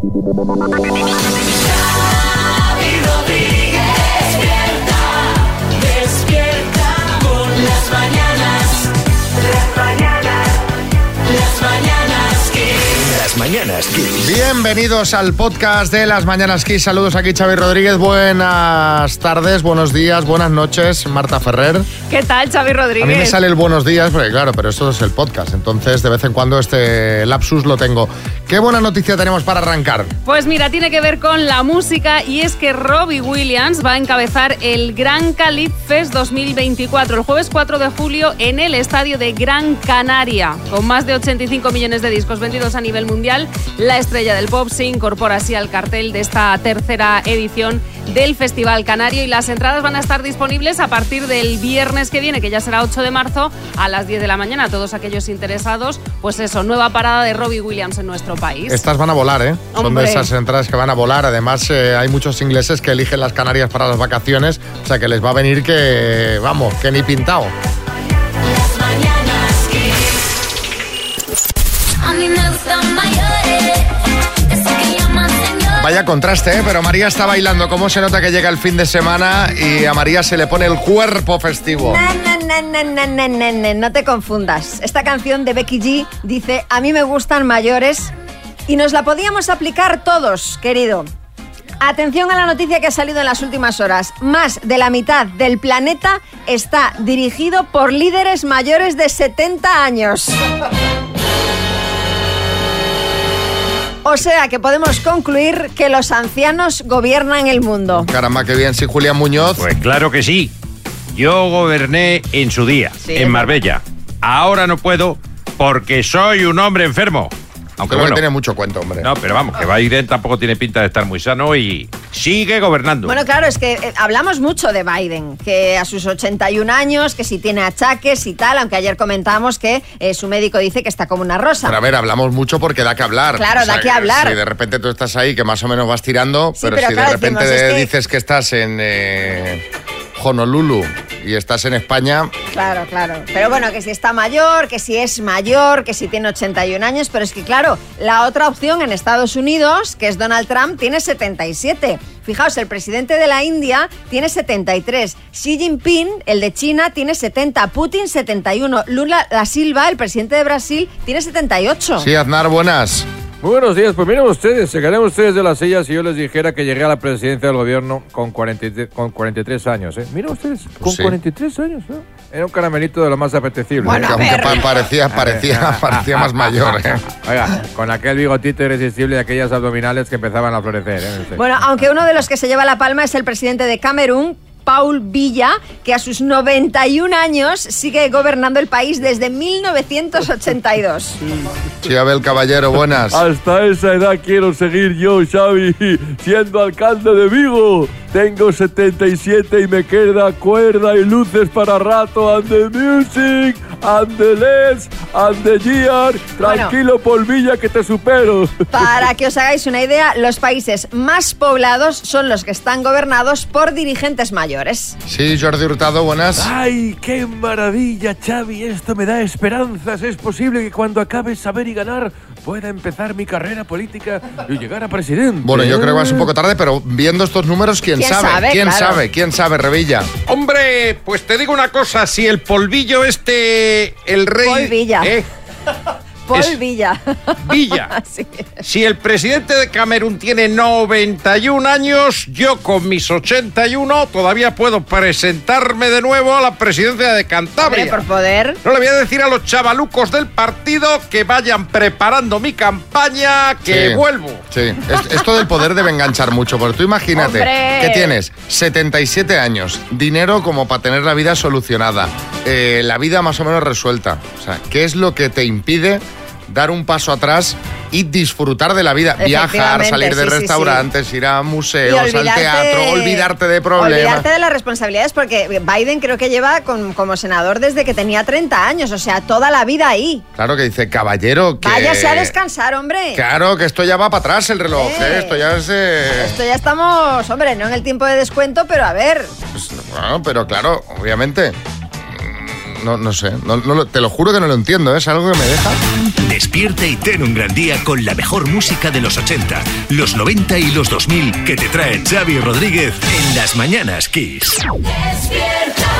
Shine. Mañanas Kiss. Bienvenidos al podcast de las Mañanas Kiss. Saludos aquí, Xavi Rodríguez. Buenas tardes, buenos días, buenas noches, Marta Ferrer. ¿Qué tal, Xavi Rodríguez? A mí me sale el buenos días, porque claro, pero esto es el podcast. Entonces, de vez en cuando este lapsus lo tengo. ¿Qué buena noticia tenemos para arrancar? Pues mira, tiene que ver con la música y es que Robbie Williams va a encabezar el Gran Calip Fest 2024 el jueves 4 de julio en el estadio de Gran Canaria. Con más de 85 millones de discos vendidos a nivel mundial, la estrella del pop se incorpora así al cartel de esta tercera edición del Festival Canario y las entradas van a estar disponibles a partir del viernes que viene, que ya será 8 de marzo, a las 10 de la mañana. Todos aquellos interesados, pues eso, nueva parada de Robbie Williams en nuestro país. Estas van a volar, ¿eh? Son de esas entradas que van a volar. Además, eh, hay muchos ingleses que eligen las Canarias para las vacaciones. O sea, que les va a venir que, vamos, que ni pintado. A mí me Vaya contraste, ¿eh? Pero María está bailando. ¿Cómo se nota que llega el fin de semana y a María se le pone el cuerpo festivo? Na, na, No te confundas. Esta canción de Becky G dice, a mí me gustan mayores y nos la podíamos aplicar todos, querido. Atención a la noticia que ha salido en las últimas horas. Más de la mitad del planeta está dirigido por líderes mayores de 70 años. O sea que podemos concluir que los ancianos gobiernan el mundo. Caramba, qué bien. Sí, Julián Muñoz. Pues claro que sí. Yo goberné en su día, Sí, en Marbella. Ahora no puedo porque soy un hombre enfermo. Aunque bueno, tiene mucho cuento, hombre. no, pero vamos, que Biden tampoco tiene pinta de estar muy sano y sigue gobernando. Bueno, claro, es que eh, hablamos mucho de Biden, que a sus 81 años, que si tiene achaques y tal, aunque ayer comentamos que eh, su médico dice que está como una rosa. Pero a ver, hablamos mucho porque da que hablar. Claro, da que hablar. Si de repente tú estás ahí, que más o menos vas tirando, Sí, pero, pero si claro, de repente decimos, es que- dices que estás en eh, Honolulu y estás en España, Claro, claro. Pero bueno, que si está mayor, que si es mayor, que si tiene 81 años, pero es que claro, la otra opción en Estados Unidos, que es Donald Trump, tiene 77. Fijaos, el presidente de la India tiene 73, Xi Jinping, el de China, tiene 70, Putin 71, Lula da Silva, el presidente de Brasil, tiene 78. sí, Aznar, buenas. Muy buenos días, pues miren ustedes, se ganan ustedes de las sillas si yo les dijera que llegué a la presidencia del gobierno con, 43 con 43 años, ¿eh? Miren ustedes, con Sí. 43 años, ¿no? Era un caramelito de lo más apetecible. Bueno, ¿eh? Aunque parecía, parecía, parecía más mayor. ¿eh? Oiga, con aquel bigotito irresistible y aquellas abdominales que empezaban a florecer, ¿eh? Bueno, aunque uno de los que se lleva la palma es el presidente de Camerún, Paul Villa, que a sus 91 años sigue gobernando el país desde 1982. Sí, Abel Caballero, buenas. Hasta esa edad quiero seguir yo, Xavi, siendo alcalde de Vigo. Tengo 77 y me queda cuerda y luces para rato. And the music, and the less, and the year. Tranquilo, polvilla, que te supero. Para que os hagáis una idea, los países más poblados son los que están gobernados por dirigentes mayores. Sí, Jordi Hurtado, buenas. ¡Ay, qué maravilla, Xavi! Esto me da esperanzas. Es posible que cuando acabe saber y ganar pueda empezar mi carrera política y llegar a presidente. Bueno, yo creo que vas un poco tarde, pero viendo estos números, ¿quién, ¿Quién sabe? sabe? ¿Quién Claro. sabe? ¿Quién sabe, Revilla? Hombre, pues te digo una cosa, si el polvillo este, el rey... Paul Villa. ¿eh? Paul Es- Villa. Villa. Si el presidente de Camerún tiene 91 años, yo con mis 81 todavía puedo presentarme de nuevo a la presidencia de Hombre, Cantabria. por poder. No le voy a decir a los chavalucos del partido que vayan preparando mi campaña, que Sí. vuelvo. Sí, es- esto del poder debe enganchar mucho, porque tú imagínate ¡Hombre! que tienes 77 años, dinero como para tener la vida solucionada, eh, la vida más o menos resuelta. O sea, ¿qué es lo que te impide dar un paso atrás y disfrutar de la vida? Viajar, salir de sí, sí, sí. restaurantes, ir a museos, al teatro, olvidarte de problemas. Olvidarte de las responsabilidades, porque Biden creo que lleva con- como senador desde que tenía 30 años, o sea, toda la vida ahí. Claro que dice, caballero, que... Váyase a descansar, hombre. Claro, que esto ya va para atrás el reloj, Eh. ¿eh? Esto ya es... eh, Esto ya estamos, hombre, no en el tiempo de descuento, pero a ver. pues, bueno, pero claro, obviamente. No, no sé. No- no te lo juro que no lo entiendo, ¿eh? es algo que me deja. Despierta y ten un gran día con la mejor música de los 80, los 90 y los 2000 que te trae Xavi Rodríguez en las mañanas Kiss. Despierta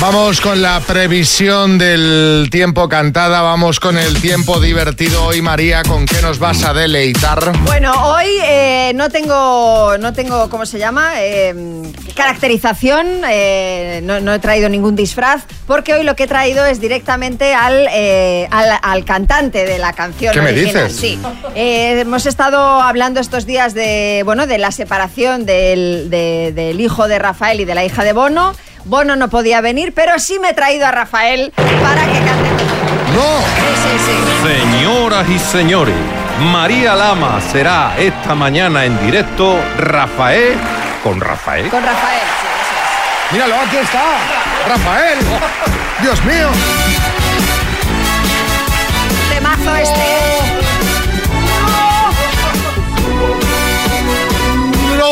Vamos con la previsión del tiempo cantada, vamos con el tiempo divertido. Hoy, María, ¿con qué nos vas a deleitar? Bueno, hoy eh, no tengo, no tengo, ¿cómo se llama? Eh, caracterización, eh, no, no he traído ningún disfraz, porque hoy lo que he traído es directamente al, eh, al, al cantante de la canción ¿Qué me original. dices? Sí. Eh, hemos estado hablando estos días de, bueno, de la separación del, de- del hijo de Rafael y de la hija de Bono. Bono no podía venir, pero sí me he traído a Rafael para que cante. ¡No! Sí, sí, sí. Señoras y señores, María Lama será esta mañana en directo Rafael con Rafael. Con Rafael, sí, es. Míralo, aquí está. Rafael. Dios mío. Temazo este.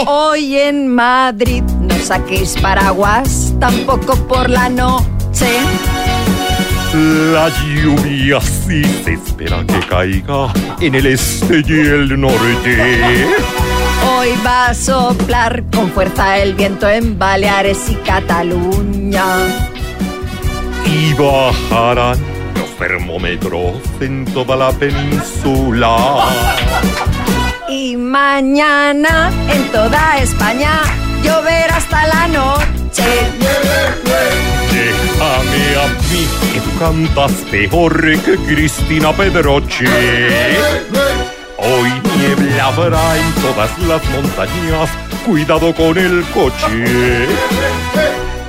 Hoy en Madrid no saquéis paraguas, tampoco por la noche. La lluvia sí se espera que caiga en el este y el norte. Hoy va a soplar con fuerza el viento en Baleares y Cataluña. Y bajarán los termómetros en toda la península. Y mañana en toda España lloverá hasta la noche. Déjame a mí que tú cantas mejor que Cristina Pedroche. Hoy niebla habrá en todas las montañas. Cuidado con el coche.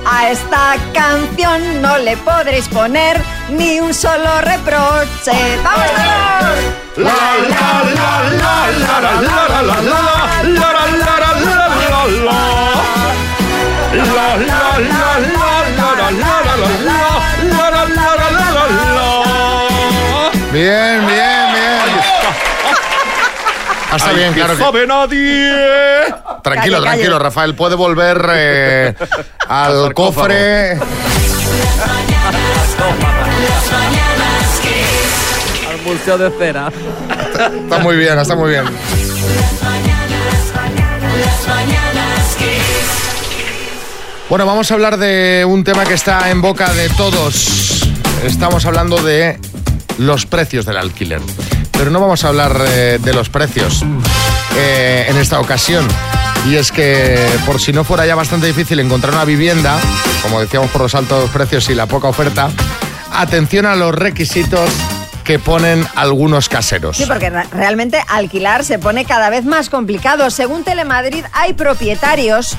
A esta canción no le podréis poner ni un solo reproche. ¡Vamos la la la la la la la la la la Bien, bien, bien. Ah, está bien, claro que... sabe nadie. Tranquilo, Calle, calle. tranquilo, Rafael. Puede volver eh, al cofre. Al museo de cera. Está muy bien, está muy bien. Bueno, vamos a hablar de un tema que está en boca de todos. Estamos hablando de los precios del alquiler. Pero no vamos a hablar eh, de los precios eh, en esta ocasión. Y es que por si no fuera ya bastante difícil encontrar una vivienda, como decíamos por los altos precios y la poca oferta, atención a los requisitos que ponen algunos caseros. Sí, porque re- realmente alquilar se pone cada vez más complicado. Según Telemadrid, hay propietarios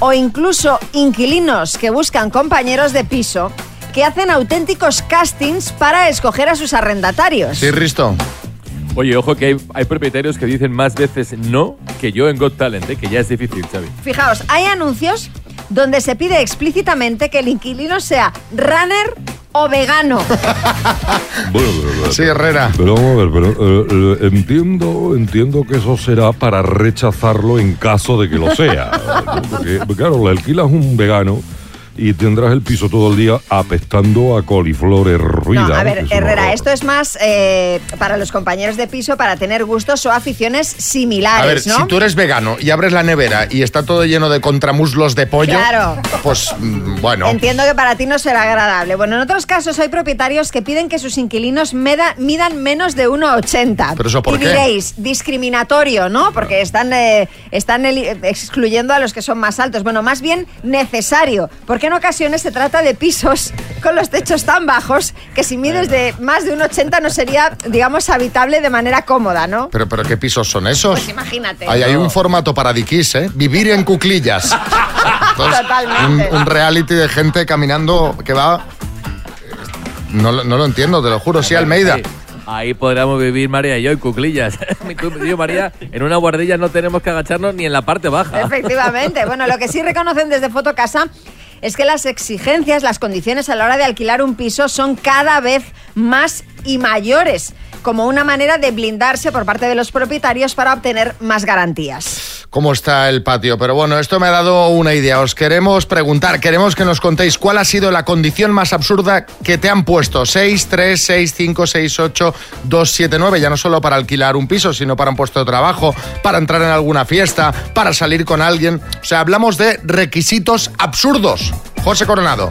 o incluso inquilinos que buscan compañeros de piso que hacen auténticos castings para escoger a sus arrendatarios. Sí, Risto. Oye, ojo que hay, hay propietarios que dicen más veces no que yo en Got Talent, ¿eh? que ya es difícil, Xavi. Fijaos, hay anuncios donde se pide explícitamente que el inquilino sea runner o vegano. Bueno, pero, Sí, Herrera. pero vamos a ver, pero eh, eh, entiendo, entiendo que eso será para rechazarlo en caso de que lo sea. ¿no? Porque, claro, le alquilas un vegano y tendrás el piso todo el día apestando a coliflor herruida. No, a ver, Herrera, esto es más eh, para los compañeros de piso para tener gustos o aficiones A ver, similares, ¿no? si tú eres vegano y abres la nevera y está todo lleno de contramuslos de pollo, Claro. pues mm, bueno. Entiendo que para ti no será agradable. Bueno, en otros casos hay propietarios que piden que sus inquilinos meda- midan menos de 1,80. ¿Pero eso por y qué? diréis, discriminatorio, ¿no? Porque están, eh, están excluyendo a los que son más altos. Bueno, más bien necesario, porque en ocasiones se trata de pisos con los techos tan bajos que si mides de más de 1,80 no sería, digamos, habitable de manera cómoda, ¿no? Pero, pero ¿qué pisos son esos? Pues imagínate. Ahí hay un formato para diquis, ¿eh? Vivir en cuclillas. Entonces, Totalmente. Un, un reality de gente caminando que va... No, lo- no lo entiendo, te lo juro. Sí, Almeida. Ahí podríamos vivir María y yo en cuclillas. Yo, María, en una guardilla no tenemos que agacharnos ni en la parte baja. Efectivamente. Bueno, lo que sí reconocen desde Fotocasa es que las exigencias, las condiciones a la hora de alquilar un piso son cada vez más y mayores, como una manera de blindarse por parte de los propietarios para obtener más garantías. cómo está el patio. Pero bueno, esto me ha dado una idea. Os queremos preguntar, queremos que nos contéis cuál ha sido la condición más absurda que te han puesto. 6, 3, 6, 5, 6, 8, 2, 7, 9. Ya no solo para alquilar un piso, sino para un puesto de trabajo, para entrar en alguna fiesta, para salir con alguien. O sea, hablamos de requisitos absurdos. José Coronado.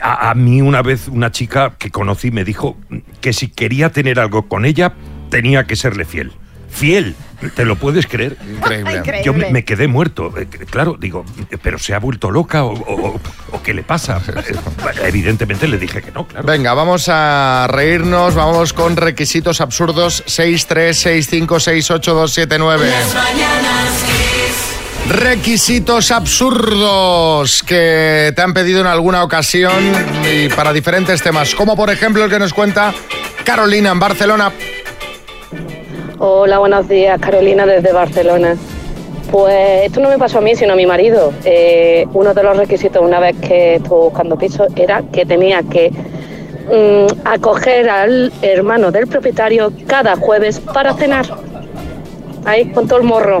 A, a mí una vez una chica que conocí me dijo que si quería tener algo con ella tenía que serle fiel. Fiel, ¿te lo puedes creer? Increíble. Increíble. Yo me, me quedé muerto. Eh, Claro, digo, pero se ha vuelto loca o, o- o qué le pasa. Eh, Evidentemente le dije que no, claro. Venga, vamos a reírnos, vamos con requisitos absurdos 6, Requisitos absurdos que te han pedido en alguna ocasión y para diferentes temas, como por ejemplo el que nos cuenta Carolina en Barcelona. Hola, buenos días, Carolina desde Barcelona. Pues esto no me pasó a mí, sino a mi marido. Eh, uno de los requisitos una vez que estuvo buscando piso era que tenía que mm, acoger al hermano del propietario cada jueves para cenar. Ahí, con todo el morro.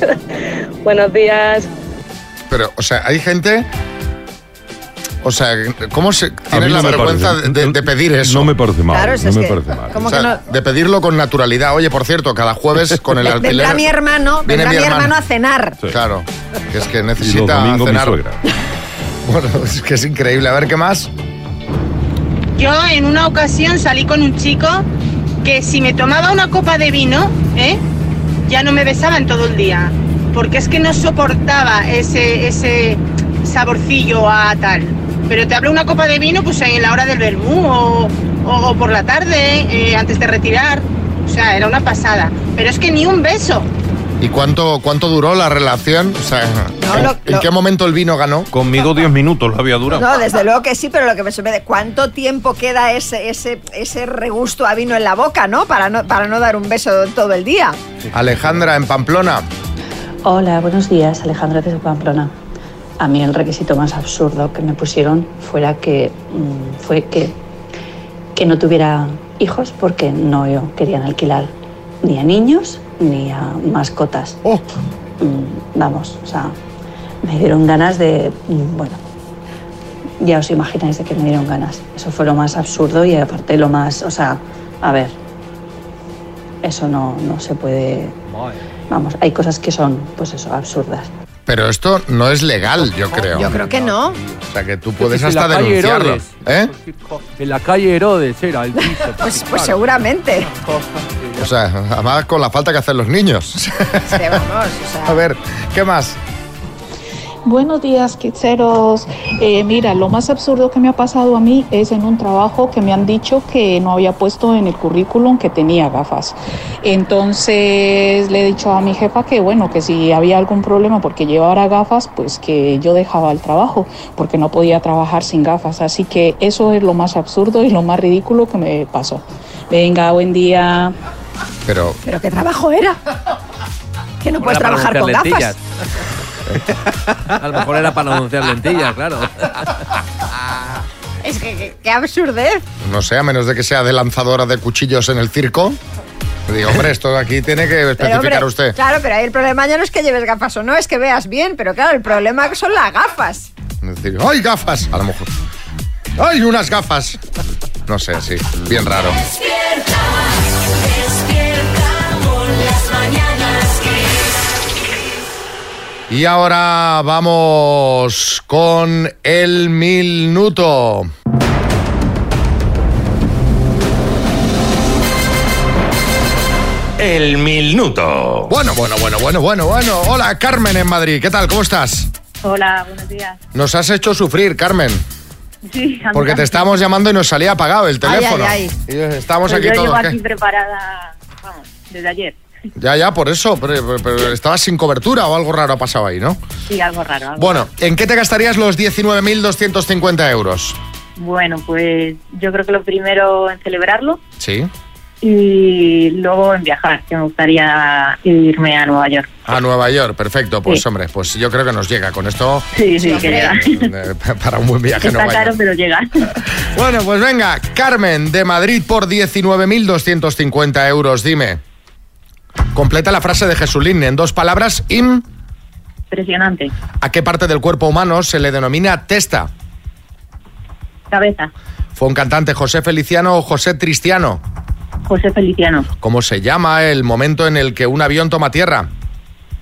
buenos días. Pero, o sea, hay gente... O sea, ¿cómo se, tienes la vergüenza de, de pedir eso? No me parece mal. Claro, eso no es me que- parece mal. ¿cómo O sea, que no? de pedirlo con naturalidad. Oye, por cierto, cada jueves con el alquiler... Vendrá mi hermano, Viene vendrá mi hermano. hermano a cenar. Sí. Claro, que es que necesita domingos mi cenar. suegra. Bueno, es que es increíble. A ver, ¿qué más? Yo en una ocasión salí con un chico que si me tomaba una copa de vino, ¿eh? Ya no me besaba en todo el día, porque es que no soportaba ese, ese saborcillo a tal. Pero te hablo una copa de vino pues en la hora del vermú o, o- o por la tarde, eh, antes de retirar. O sea, era una pasada. Pero es que ni un beso. ¿Y cuánto, cuánto duró la relación? O sea, No, ¿en, lo- en lo- qué momento el vino ganó? Conmigo 10 minutos lo había durado. No, desde luego que sí, pero lo que me sorprende, ¿cuánto tiempo queda ese, ese, ese regusto a vino en la boca, ¿no? Para no, para no dar un beso todo el día. Alejandra en Pamplona. Hola, buenos días, Alejandra desde Pamplona. A mí el requisito más absurdo que me pusieron fuera que mm, fue que, que no tuviera hijos porque no yo querían alquilar ni a niños ni a mascotas. Oh, Mm, vamos, o sea, me dieron ganas de, mm, bueno, ya os imagináis de que me dieron ganas. Eso fue lo más absurdo y aparte lo más, o sea, a ver, eso no, no se puede, vamos, hay cosas que son, pues eso, absurdas. Pero esto no es legal, yo creo. Yo creo que no. O sea, que tú puedes En la hasta calle denunciarlo. Herodes. ¿Eh? En la calle Herodes era el piso. Pues, pues seguramente. O sea, además con la falta que hacen los niños. Que vamos, o sea, A ver, ¿qué más? Buenos días, quitzeros. Eh, mira, lo más absurdo que me ha pasado a mí es en un trabajo que me han dicho que no había puesto en el currículum que tenía gafas. Entonces le he dicho a mi jefa que bueno, que si había algún problema porque llevara gafas, pues que yo dejaba el trabajo, porque no podía trabajar sin gafas. Así que eso es lo más absurdo y lo más ridículo que me pasó. Venga, buen día. Pero, ¿Pero qué trabajo era? Que no puedes trabajar con gafas. lentillas. A lo mejor era para anunciar lentillas, claro. Es que qué- qué absurdez. no sé, a menos de que sea de lanzadora de cuchillos en el circo. Digo, hombre, esto aquí tiene que Pero, especificar hombre, usted. Claro, pero ahí el problema ya no es que lleves gafas o no, es que veas bien, pero claro, el problema son las gafas. Es decir, ¡ay, gafas! A lo mejor. ¡Ay, unas gafas! No sé, sí, bien raro. Despierta Y ahora vamos con el minuto. El minuto. Bueno, bueno, bueno, bueno, bueno, bueno. Hola, Carmen en Madrid. ¿Qué tal? ¿Cómo estás? Hola, buenos días. Nos has hecho sufrir, Carmen. Sí, Porque te estábamos llamando y nos salía apagado el Ay, teléfono. ay, Y estamos Pues aquí yo todos. llevo ¿qué? aquí preparada, vamos, desde ayer. Ya, ya, por eso. Pero, estabas sin cobertura o algo raro ha pasado ahí, ¿no? Sí, algo raro. algo Bueno, ¿en qué te gastarías los 19.250 euros? Bueno, pues yo creo que lo primero en celebrarlo Sí. y luego en viajar, que me gustaría irme a Nueva York. A Nueva York, perfecto. Pues Sí. hombre, pues yo creo que nos llega con esto Sí, sí, que llega. para un buen viaje a Está Nueva caro, York. pero llega. Bueno, pues venga, Carmen de Madrid por 19.250 euros, dime. Completa la frase de Jesulín en dos palabras. Im. Impresionante. ¿A qué parte del cuerpo humano se le denomina testa? Cabeza. ¿Fue un cantante José Feliciano o José Tristiano? José Feliciano. ¿Cómo se llama el momento en el que un avión toma tierra?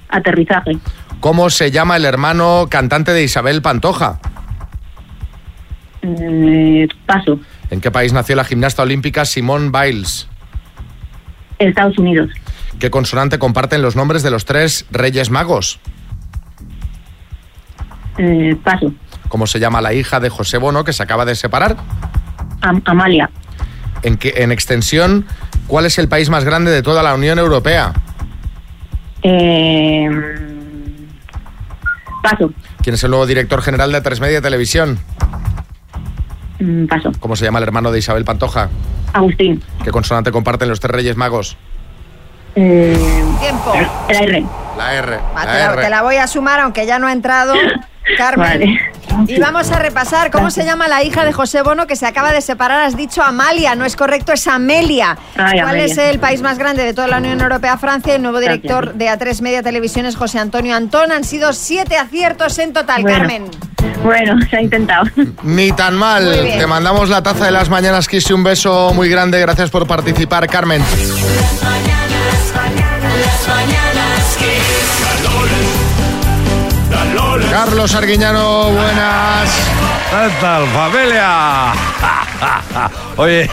Aterrizaje. ¿Cómo se llama el hermano cantante de Isabel Pantoja? Eh, paso. ¿En qué país nació la gimnasta olímpica Simone Biles? Estados Unidos. ¿Qué consonante comparten los nombres de los tres reyes magos? Eh, paso. ¿Cómo se llama la hija de José Bono que se acaba de separar? Am- Amalia. ¿En, en extensión, cuál es el país más grande de toda la Unión Europea? Eh, paso. ¿Quién es el nuevo director general de Tres Media Televisión? Mm, paso. ¿Cómo se llama el hermano de Isabel Pantoja? Agustín. ¿Qué consonante comparten los tres reyes magos? Eh, Tiempo. la R. La R. La te, la, R. te la voy a sumar, aunque ya no ha entrado. Carmen. Vale. Y vamos a repasar cómo se llama la hija de José Bono que se acaba de separar. Has dicho Amalia, no es correcto, es Amelia. Ay, ¿Cuál Amelia. es el país más grande de toda la Unión Europea? Francia. El nuevo Gracias. director de A3 Media Televisión es José Antonio Antón. Han sido siete aciertos en total, Bueno. Carmen. Bueno, se ha intentado. Ni tan mal. Te mandamos la taza de las mañanas, Kiss, y un beso muy grande. Gracias por participar, Carmen. Las Carlos Arguiñano, buenas. ¿Qué tal, familia? Oye,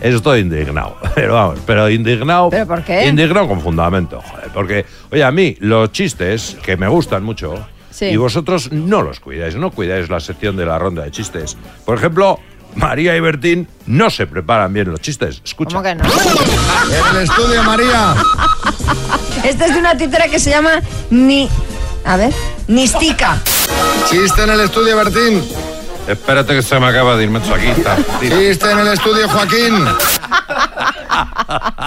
estoy indignado. Pero vamos, pero indignado. ¿Pero por qué? Indignado con fundamento, joder. Porque, oye, a mí los chistes, que me gustan mucho, Sí. y vosotros no los cuidáis, no cuidáis la sección de la ronda de chistes. Por ejemplo, María y Bertín no se preparan bien los chistes. Escucha. ¿Cómo que no? El estudio, María. Este es de una títera que se llama Ni. A ver. Nistica. Chiste en el estudio, Bertín. Espérate que se me acaba de ir macho aquí. está. Chiste en el estudio, Joaquín.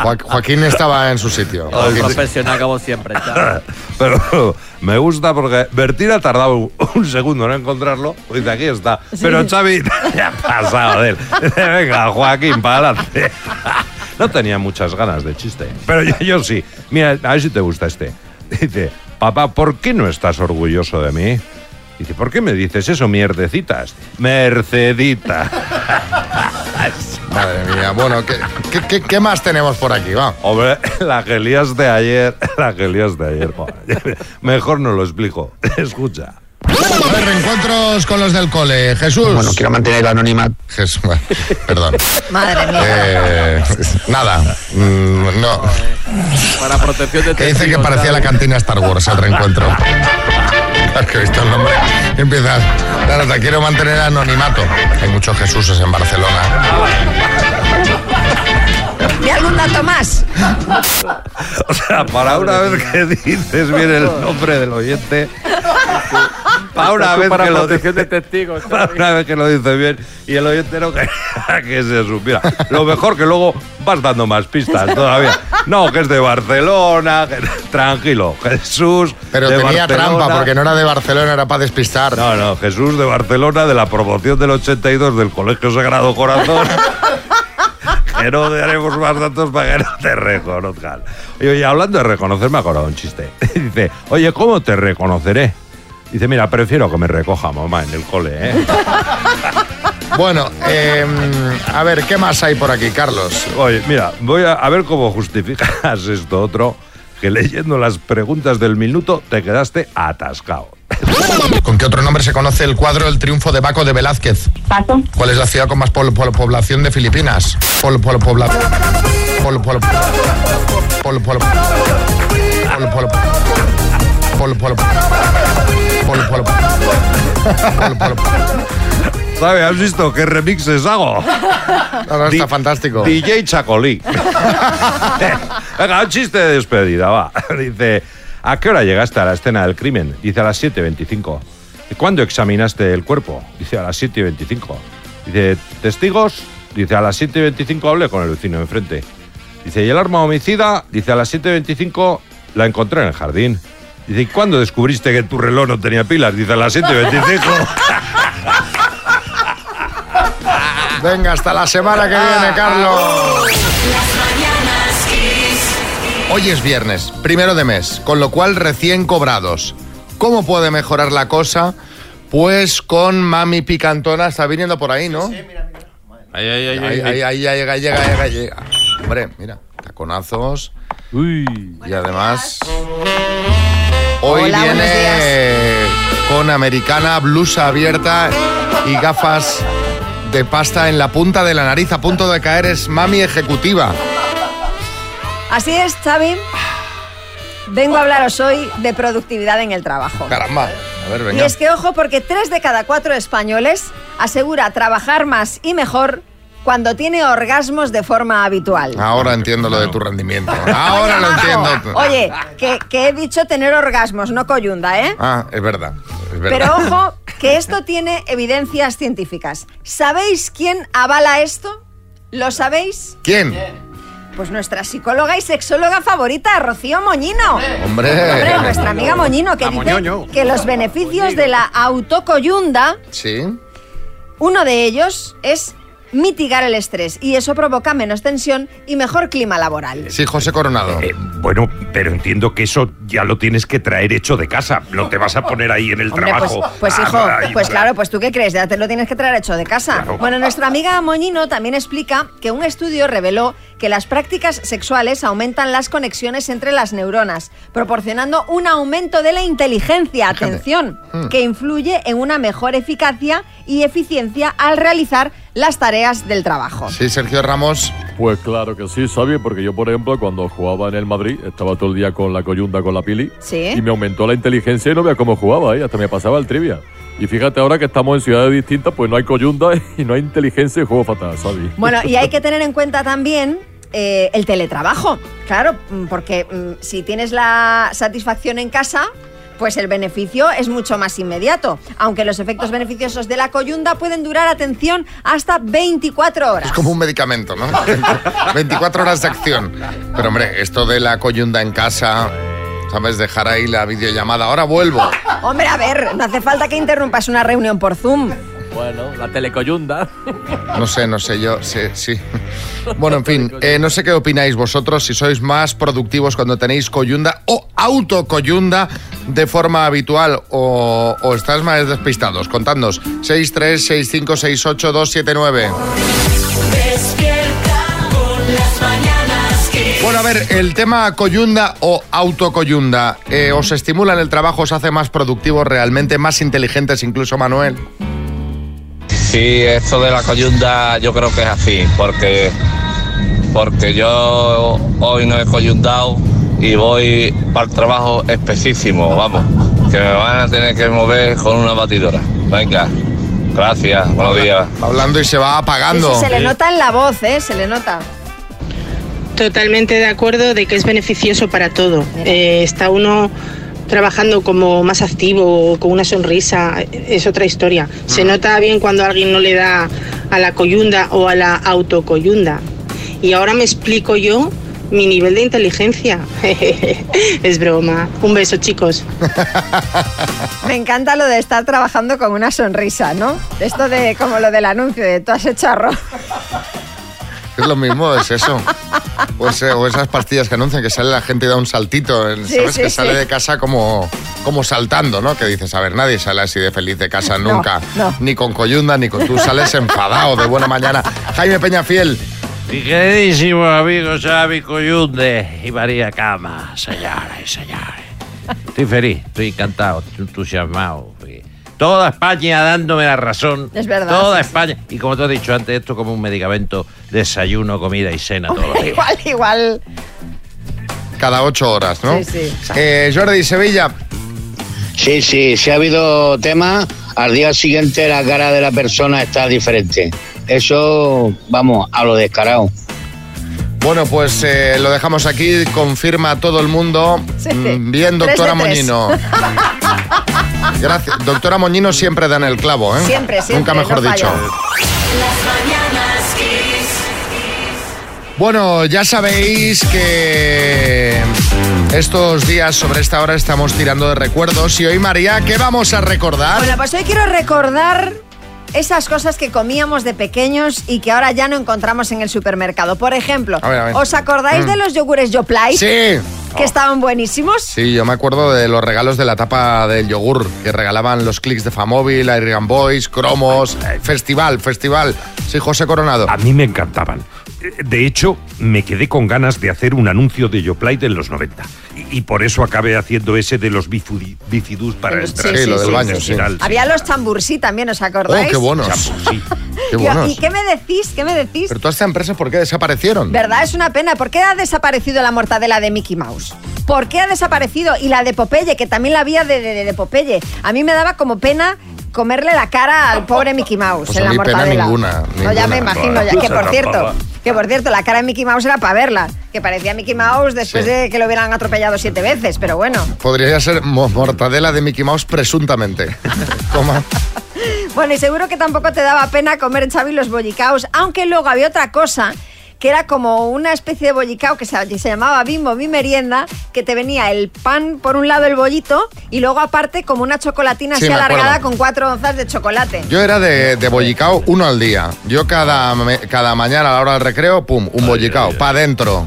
Jo- Joaquín estaba en su sitio. Joaquín- profesional como siempre. Pero me gusta porque Bertín ha tardado un, un segundo en encontrarlo. Dice, aquí está. Pero Xavi ya ha pasado de él. Dice, venga, Joaquín, para adelante. No tenía muchas ganas de chiste. Pero yo, yo sí. Mira, a ver si te gusta este. Dice, papá, ¿por qué no estás orgulloso de mí? Dice, ¿por qué me dices eso, mierdecitas? Mercedita. Madre mía. Bueno, ¿qué, qué- qué- qué más tenemos por aquí? Va. Hombre, la que de ayer, la que de ayer. Mejor no lo explico. Escucha. A ver, reencuentros con los del cole. Jesús. Bueno, quiero mantener el anonimato. Jesús, bueno, perdón. Madre mía. Eh, nada, mm, no. Para protección de Que dice que parecía la cantina Star Wars el reencuentro. Es que he visto el nombre. Empiezas. Claro, te quiero mantener anonimato. Hay muchos Jesuses en Barcelona. ¿Y algún dato más? O sea, para una vez que dices bien el nombre del oyente, para una vez para que lo de testigos. para una vez que lo dices bien y el oyente no quería que se supiera. Lo mejor que luego vas dando más pistas todavía. No, que es de Barcelona, que- tranquilo, Jesús. Pero de tenía Barcelona. trampa porque no era de Barcelona, era para despistar. No, no, Jesús de Barcelona, de la promoción del 82 del Colegio Sagrado Corazón. que no daremos más datos para que no te reconozcan. Y oye, hablando de reconocer, me ha acordado un chiste. Dice, oye, ¿cómo te reconoceré? Dice, mira, prefiero que me recoja mamá en el cole, ¿eh? Bueno, eh, a ver, ¿qué más hay por aquí, Carlos? Oye, mira, voy a, a ver cómo justificas esto otro, que leyendo las preguntas del minuto te quedaste atascado. ¿Con qué otro nombre se conoce el cuadro El triunfo de Baco de Velázquez? Paso. ¿Cuál es la ciudad con más pol- pol- población de Filipinas? Pol- pol- pobla- pol- pol- pol- pol- pol- pol- pol- pol- pol- pol- pol- pol- ¿Sabes? ¿Has visto qué remixes hago? No, no, está fantástico. DJ Chacolí. Venga, un chiste de despedida, va. Dice, ¿a qué hora llegaste a la escena del crimen? Dice, a las 7.25. ¿Y cuándo examinaste el cuerpo? Dice, a las 7.25. Dice, ¿testigos? Dice, a las 7.25 hablé con el vecino enfrente. Dice, ¿y el arma homicida? Dice, a las 7.25 la encontré en el jardín. Dice, ¿y cuándo descubriste que tu reloj no tenía pilas? Dice, a las 7.25. Venga, hasta la semana que viene, Carlos. Las mañanas Kiss. Hoy es viernes, primero de mes, con lo cual recién cobrados. ¿Cómo puede mejorar la cosa? Pues con Mami Picantona, está viniendo por ahí, ¿no? Ahí, ahí, ahí, Ahí, ahí, ahí, ya llega, llega, llega, llega. Hombre, mira, taconazos. Y además, hoy Hola, viene con americana, blusa abierta y gafas de pasta en la punta de la nariz, a punto de caer, es mami ejecutiva. Así es, Xavi. Vengo a hablaros hoy de productividad en el trabajo. Caramba. A ver, Y venga. es que, ojo, porque tres de cada cuatro españoles asegura trabajar más y mejor cuando tiene orgasmos de forma habitual. Ahora entiendo lo de tu rendimiento. Ahora lo entiendo. Oye, que, que he dicho tener orgasmos, no coyunda, ¿eh? Ah, es verdad. Es verdad. Pero ojo, que esto tiene evidencias científicas. ¿Sabéis quién avala esto? ¿Lo sabéis? ¿Quién? Pues nuestra psicóloga y sexóloga favorita, Rocío Moñino. Hombre. Hombre, nuestra amiga Moñino, que La dice Moñoño. que los beneficios de la autocoyunda, Sí. uno de ellos es mitigar el estrés y eso provoca menos tensión y mejor clima laboral. Sí, José Coronado. Eh, Bueno, pero entiendo que eso ya lo tienes que traer hecho de casa. No te vas a poner ahí en el Hombre, pues, trabajo. pues, Ah, hijo, pues claro, pues tú qué crees, ya te lo tienes que traer hecho de casa. Bueno, nuestra amiga Moñino también explica que un estudio reveló que las prácticas sexuales aumentan las conexiones entre las neuronas, proporcionando un aumento de la inteligencia, atención, Hmm. que influye en una mejor eficacia y eficiencia al realizar las tareas del trabajo. Sí, Sergio Ramos. Pues claro que sí, ¿sabes? Porque yo, por ejemplo, cuando jugaba en el Madrid, estaba todo el día con la coyunda, con la pili. Sí. Y me aumentó la inteligencia y no veía cómo jugaba, ¿eh? Hasta me pasaba el trivia. Y fíjate ahora que estamos en ciudades distintas, pues no hay coyunda y no hay inteligencia y juego fatal, ¿sabes? Bueno, y hay que tener en cuenta también eh, el teletrabajo. Claro, porque mm, si tienes la satisfacción en casa, pues el beneficio es mucho más inmediato. Aunque los efectos beneficiosos de la coyunda pueden durar, atención, hasta 24 horas. Es como un medicamento, ¿no? 24 horas de acción. Pero hombre, esto de la coyunda en casa, ¿sabes? Dejar ahí la videollamada. Ahora vuelvo. Hombre, a ver, no hace falta que interrumpas una reunión por Zoom. Bueno, la telecoyunda. No sé, no sé, yo sí, sí. Bueno, en fin, eh, no sé qué opináis vosotros, si sois más productivos cuando tenéis coyunda o autocoyunda de forma habitual o, o estás más despistados. Contadnos, 636568279. Despierta con las mañanas Kiss. Bueno, a ver, el tema coyunda o autocoyunda, eh, ¿os estimula en el trabajo, os hace más productivos realmente, más inteligentes incluso, Manuel? Sí, esto de la coyunda yo creo que es así, porque, porque yo hoy no he coyundado y voy para el trabajo espesísimo, vamos, que me van a tener que mover con una batidora. Venga, gracias, buenos días. Hablando y se va Sí, apagando. sí, se le nota en la voz, ¿eh? Se le nota. Totalmente de acuerdo de que es beneficioso para todo. Eh, está uno trabajando como más activo, con una sonrisa, es otra historia. Se nota bien cuando alguien no le da a la coyunda o a la autocoyunda. Y ahora me explico yo mi nivel de inteligencia. es broma. Un beso, chicos. Me encanta lo de estar trabajando con una sonrisa, ¿no? Esto de como lo del anuncio de tú has hecho arroz. Es lo mismo, es eso. O, ese- o esas pastillas que anuncian que sale la gente y da un saltito, Sí, ¿sabes? sí, que sale sí. de casa como, como saltando, ¿no? Que dices, a ver, nadie sale así de feliz de casa nunca. no. Ni con coyunda, ni con tú sales enfadado de buena mañana. Jaime Peñafiel. Mi queridísimo amigo Xavi Coyunde y María Cama, señores y señores. Estoy feliz, estoy encantado, estoy entusiasmado. Toda España dándome la razón. Es verdad, Toda sí, sí. España. Y como te he dicho antes, esto como un medicamento, desayuno, comida y cena todos los días. igual, igual. Cada ocho horas, ¿no? Sí, sí. Eh, Jordi Sevilla. Sí, sí, si ha habido tema, al día siguiente la cara de la persona está diferente. Eso, vamos, a lo descarado. Bueno, pues eh, lo dejamos aquí, confirma todo el mundo. Sí. Mm, Bien, doctora. Moñino. Gracias. Doctora Moñino siempre da en el clavo, ¿eh? Siempre, siempre, Nunca mejor no dicho. Las. Bueno, ya sabéis que estos días sobre esta hora estamos tirando de recuerdos. Y hoy, María, ¿qué vamos a recordar? Bueno, pues hoy quiero recordar esas cosas que comíamos de pequeños y que ahora ya no encontramos en el supermercado. Por ejemplo, A ver, a ver. ¿os acordáis Mm. de los yogures Yoplait? Sí. Que estaban buenísimos. Sí, yo me acuerdo de los regalos de la tapa del yogur que regalaban los clics de Famóvil, Airgun Boys, Cromos, eh, Festival, Festival. Sí, José Coronado. A mí me encantaban. Eh, De hecho, me quedé con ganas de hacer un anuncio de Yoplait en los 90. Y, y por eso acabé haciendo ese de los bifudi- bifidus para entrar. sí, lo del sí, baño, sí. Había los chambursí también, ¿os acordáis? Oh, qué buenos. Qué Y- buenos. ¿Y qué me decís? ¿Qué me decís? Pero todas estas empresas, ¿por qué desaparecieron? ¿Verdad? Es una pena. ¿Por qué ha desaparecido la mortadela de Mickey Mouse? ¿Por qué ha desaparecido? Y la de Popeye, que también la había de, de, de Popeye. A mí me daba como pena comerle la cara al pobre Mickey Mouse Pues en a la mí pena mortadela. ninguna, No, ya me imagino. ya- que por cierto, que por cierto, la cara de Mickey Mouse era para verla. Que parecía Mickey Mouse después Sí. de que lo hubieran atropellado siete veces, pero bueno. Podría ser mo- mortadela de Mickey Mouse presuntamente. Toma. Bueno, y seguro que tampoco te daba pena comer, Xavi, los bollicaos, aunque luego había otra cosa que era como una especie de bollicao que se, llamaba Bimbo Mi Merienda, que te venía el pan por un lado el bollito y luego aparte como una chocolatina Sí, así alargada con cuatro onzas de chocolate. Yo era de, de bollicao uno al día. Yo cada, cada mañana a la hora del recreo, pum, un bollicao, pa' adentro.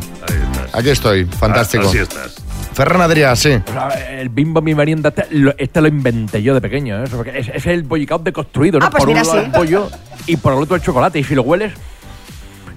Aquí estoy, fantástico. Así estás. Ferran Adrià, sí. O sea, el bimbo mi merienda, este lo, este lo inventé yo de pequeño, ¿eh? Porque es, es el bollicao deconstruido, ¿no? Ah, pues por mira, un lado sí. el pollo y por el otro el chocolate. Y si lo hueles,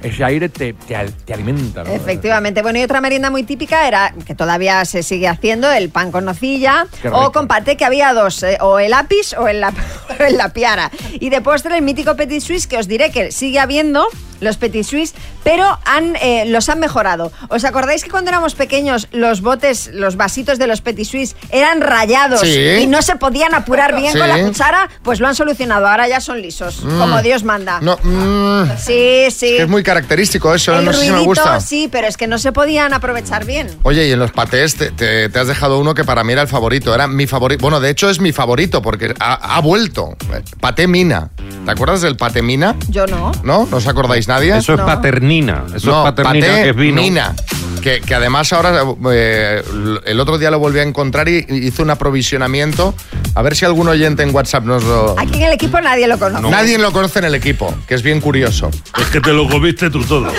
ese aire te, te, al- te alimenta, ¿no? Efectivamente. Bueno, y otra merienda muy típica era, que todavía se sigue haciendo, el pan con nocilla Qué o con paté, que había dos, eh, o el apis o el, la, o el la piara. Y de postre el mítico petit suisse, que os diré que sigue habiendo los petit suisse, pero han, eh, los han mejorado. ¿Os acordáis que cuando éramos pequeños los botes, los vasitos de los petit suisse eran rayados Sí. y no se podían apurar bien Sí. con la cuchara? Pues lo han solucionado, ahora ya son lisos, Mm. como Dios manda. No, mm, Sí, sí. que es muy característico eso, El no sé si me ruidito, gusta. sí, pero es que no se podían aprovechar bien. Oye, y en los patés te, te- te has dejado uno que para mí era el favorito. Era mi favorito. Bueno, de hecho es mi favorito porque ha, ha vuelto. Paté Mina. ¿Te acuerdas del paté Mina? Yo no. ¿No? ¿No os acordáis nadie? Eso es No. Paternina. Eso no, es paternina, paté que es vino. Mina. Que, que además ahora, eh, el otro día lo volví a encontrar y hizo un aprovisionamiento. A ver si algún oyente en WhatsApp nos lo... Aquí en el equipo nadie lo conoce. Nadie lo conoce en el equipo, que es bien curioso. Es que te lo comiste tú todo.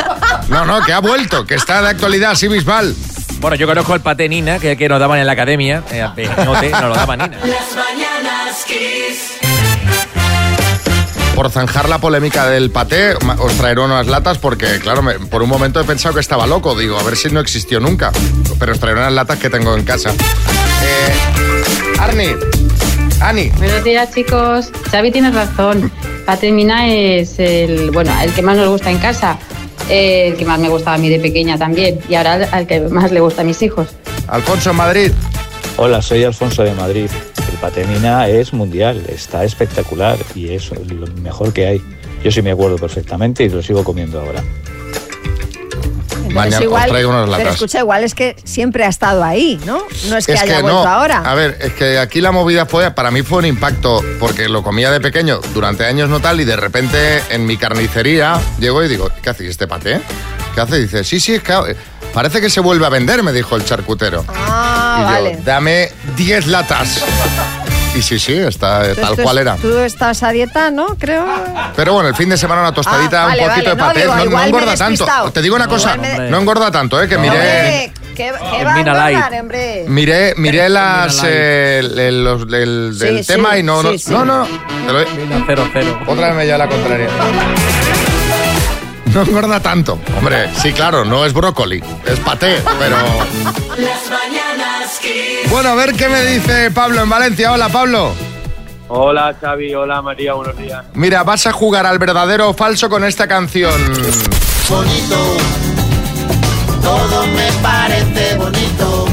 No, no, que ha vuelto, que está de actualidad, sí, Bisbal. Bueno, yo conozco el paté Nina, que, que nos daban en la academia. Eh, de Note, nos lo daba Nina. Las mañanas Kiss. Por zanjar la polémica del paté, os traeré unas latas porque, claro, me- por un momento he pensado que estaba loco. Digo, a ver si no existió nunca. Pero os traeré unas latas que tengo en casa. Eh, Arni, Ani, Buenos días, chicos. Xavi tienes razón. Patemina es el, bueno, el que más nos gusta en casa. eh, el que más me gustaba a mí de pequeña también. Y ahora al- al que más le gusta a mis hijos. Alfonso en Madrid. Hola, soy Alfonso de Madrid. El patemina es mundial, está espectacular y es lo mejor que hay. Yo sí me acuerdo perfectamente y lo sigo comiendo ahora. Mañana os igual, traigo unas Pero latas. escucha, igual es que siempre ha estado ahí, ¿no? No es que haya no. vuelto ahora. A ver, es que aquí la movida fue, para mí fue un impacto, porque lo comía de pequeño durante años no tal, y de repente en mi carnicería llego y digo, ¿qué hace este paté? ¿Qué hace? Dice, sí, sí, es que eh, parece que se vuelve a vender, me dijo el charcutero. Ah, y yo, dame 10 latas. Y sí, sí, está eh, tal cual era. Tú estás a dieta, ¿no? Creo. Pero bueno, el fin de semana una tostadita, Ah, vale, un poquito vale, de no, digo, no, no igual me he engorda tanto. despistado. Te digo una cosa, Igual me- no engorda tanto, ¿eh? Que miré... Hombre, ¿qué, qué va a Mina Light. hombre? Miré, miré las, eh, el, el- los- el- Sí, del sí, tema y no, no, sí, sí. no, no, te lo- Mina 0-0. otra vez me lleva la contraria. No engorda tanto. Hombre, sí, claro, no es brócoli, es paté, pero... Las mañanas Kiss. Bueno, a ver qué me dice Pablo en Valencia. Hola, Pablo. Hola Xavi, hola María, buenos días. Mira, vas a jugar al verdadero o falso con esta canción. bonito, todo me parece. Bonito,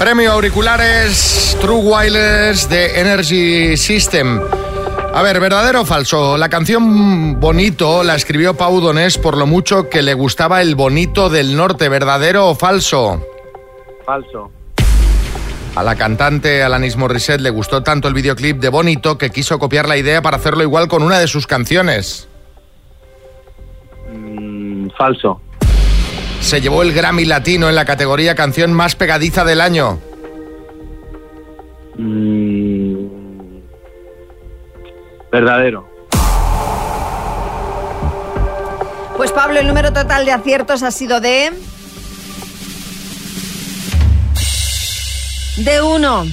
Premio auriculares True Wireless de Energy System. A ver, ¿verdadero o falso? La canción Bonito la escribió Pau Donés por lo mucho que le gustaba el bonito del norte. ¿Verdadero o falso? Falso. A la cantante Alanis Morissette le gustó tanto el videoclip de Bonito que quiso copiar la idea para hacerlo igual con una de sus canciones. Mm, falso. Se llevó el Grammy Latino en la categoría Canción Más Pegadiza del Año? Mm, verdadero. Pues Pablo, el número total de aciertos ha sido de... De uno.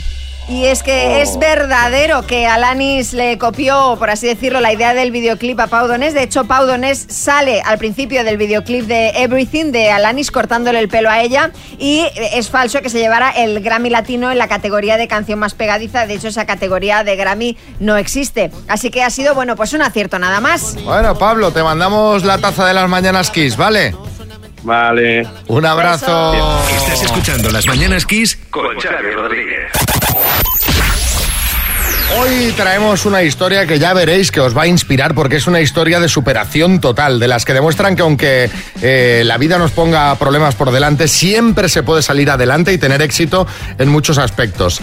Y es que es verdadero que Alanis le copió, por así decirlo, la idea del videoclip a Pau Donés. De hecho, Pau Donés sale al principio del videoclip de Everything de Alanis cortándole el pelo a ella. Y es falso que se llevara el Grammy Latino en la categoría de canción más pegadiza. De hecho, esa categoría de Grammy no existe. Así que ha sido, bueno, pues un acierto nada más. Bueno, Pablo, te mandamos la taza de las mañanas Kiss, ¿vale? Vale. Un abrazo. Estás escuchando Las Mañanas Kiss con Xavi Rodríguez. Hoy traemos una historia que ya veréis que os va a inspirar porque es una historia de superación total, de las que demuestran que aunque eh, la vida nos ponga problemas por delante, siempre se puede salir adelante y tener éxito en muchos aspectos.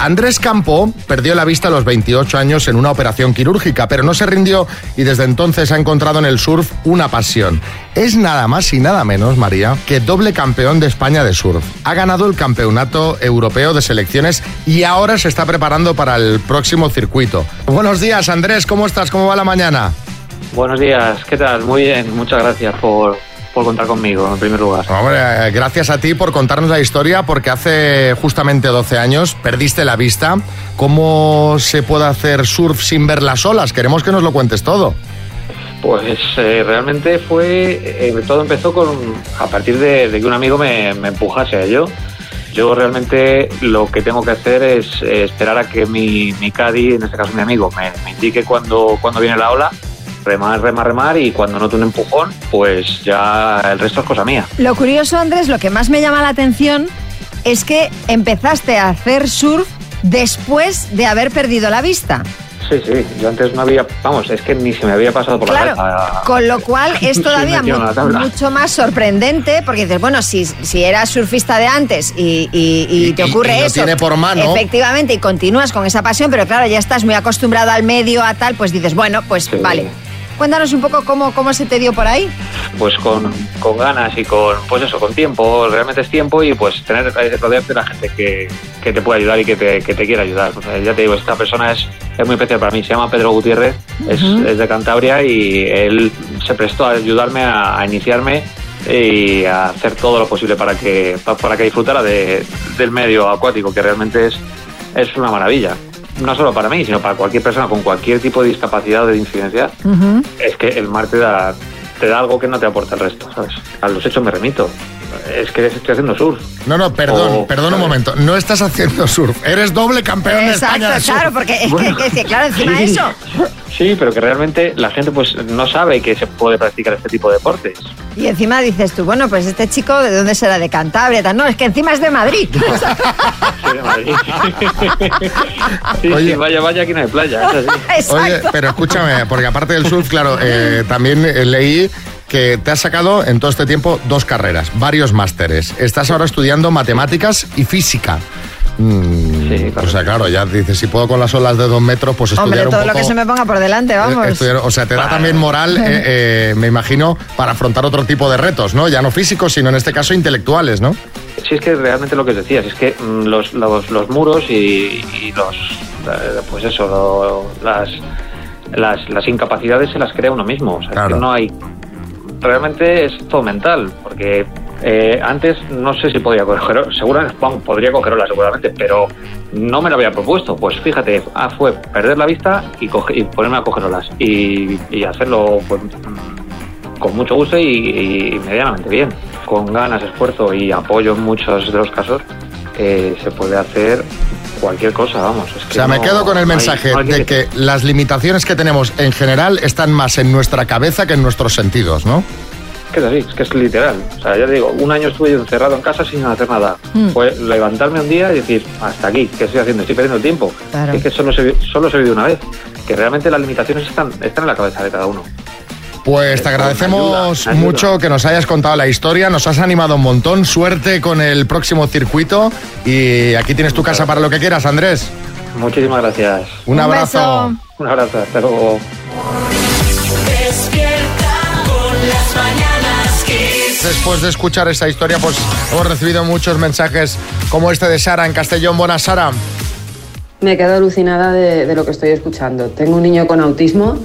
Andrés Campo perdió la vista a los 28 años en una operación quirúrgica, pero no se rindió y desde entonces ha encontrado en el surf una pasión. Es nada más y nada menos, María, que doble campeón de España de surf. Ha ganado el Campeonato Europeo de Selecciones y ahora se está preparando para el próximo circuito. Buenos días, Andrés, ¿cómo estás? ¿Cómo va la mañana? Buenos días, ¿qué tal? Muy bien, muchas gracias por, por contar conmigo, en primer lugar. Hombre, eh, gracias a ti por contarnos la historia, porque hace justamente 12 años perdiste la vista. ¿Cómo se puede hacer surf sin ver las olas? Queremos que nos lo cuentes todo. Pues eh, realmente fue, eh, todo empezó con, a partir de, de que un amigo me, me empujase a ello. Yo realmente lo que tengo que hacer es eh, esperar a que mi, mi caddy, en este caso mi amigo, me, indique cuando, cuando viene la ola, remar, remar, remar y cuando note un empujón, pues ya el resto es cosa mía. Lo curioso, Andrés, lo que más me llama la atención es que empezaste a hacer surf después de haber perdido la vista. Sí, sí, yo antes no había, vamos, es que ni se me había pasado por Claro, la cabeza. con lo cual es todavía mu- mucho más sorprendente porque dices, bueno, si, si eras surfista de antes y, y- y te ocurre eso, tiene por mano. efectivamente, y continúas con esa pasión, pero claro, ya estás muy acostumbrado al medio, a tal, pues dices, bueno, pues vale. Cuéntanos un poco cómo, cómo se te dio por ahí. Pues con, con ganas y con, pues eso, con tiempo, realmente es tiempo y pues tener, eh, rodearte de la gente que, que te puede ayudar y que te, que te quiere ayudar. Ya te digo, esta persona es, es muy especial para mí, se llama Pedro Gutiérrez, es, de Cantabria y él se prestó a ayudarme a, a iniciarme y a hacer todo lo posible para que, pa- para que disfrutara de- del medio acuático, que realmente es, es una maravilla. No solo para mí, sino para cualquier persona con cualquier tipo de discapacidad o de incidencia es que el mar te da, te da algo que no te aporta el resto, ¿sabes? A los hechos me remito. Es que estoy haciendo surf. No, no, perdón, Oh, perdón un momento. No estás haciendo surf, eres doble campeón de España Exacto, claro, porque es que- que, que, claro, encima Sí. eso. Sí, pero que realmente la gente pues no sabe que se puede practicar este tipo de deportes. Y encima dices tú, bueno, pues este chico, ¿de dónde será? De Cantabria, tal. No, es que encima es de Madrid. Soy de Madrid. Sí, sí, vaya, vaya, aquí no hay playa. es así. Oye, pero escúchame, porque aparte del surf, claro, eh, también eh, leí que te has sacado en todo este tiempo dos carreras, varios másteres. Estás ahora estudiando matemáticas y física. Mm, o sea, claro, ya dices, si puedo con las olas de dos metros, pues estudiar Hombre, un todo poco... lo que se me ponga por delante, vamos. eh, estudiar- o sea, te da también moral, eh, eh, me imagino, para afrontar otro tipo de retos, ¿no? Ya no físicos, sino en este caso intelectuales, ¿no? Sí, es que realmente lo que os decías, es que mm, los, los, los muros y, y los, pues eso, lo- las, las, las incapacidades se las crea uno mismo. O sea, es que no hay, realmente es todo mental, porque eh, antes no sé si podía coger, seguramente, vamos, podría cogerla seguramente, pero no me lo había propuesto. Pues fíjate, ah, fue perder la vista y, coge- y ponerme a coger olas y, y hacerlo pues, mm, con mucho gusto y, y medianamente bien. Con ganas, esfuerzo y apoyo en muchos de los casos, eh, se puede hacer cualquier cosa, vamos. Es que O sea, me quedo con el no hay- mensaje no hay de que las limitaciones que tenemos en general están más en nuestra cabeza que en nuestros sentidos, ¿no? que es así, es que es literal. O sea, ya te digo, un año estuve yo encerrado en casa sin hacer nada. Mm. Fue levantarme un día y decir, hasta aquí, ¿qué estoy haciendo? Estoy perdiendo el tiempo. Claro. Es que solo se, solo se vive una vez. Que realmente las limitaciones están, están en la cabeza de cada uno. Pues te agradecemos ayuda, ayuda. mucho que nos hayas contado la historia, nos has animado un montón, suerte con el próximo circuito y aquí tienes tu casa para lo que quieras, Andrés. Muchísimas gracias. Un, abrazo. Un abrazo, hasta luego. Despierta con las mañanas Kiss. después de escuchar esta historia, pues hemos recibido muchos mensajes como este de Sara en Castellón. Buenas, Sara. Me quedo alucinada de, de lo que estoy escuchando. Tengo un niño con autismo.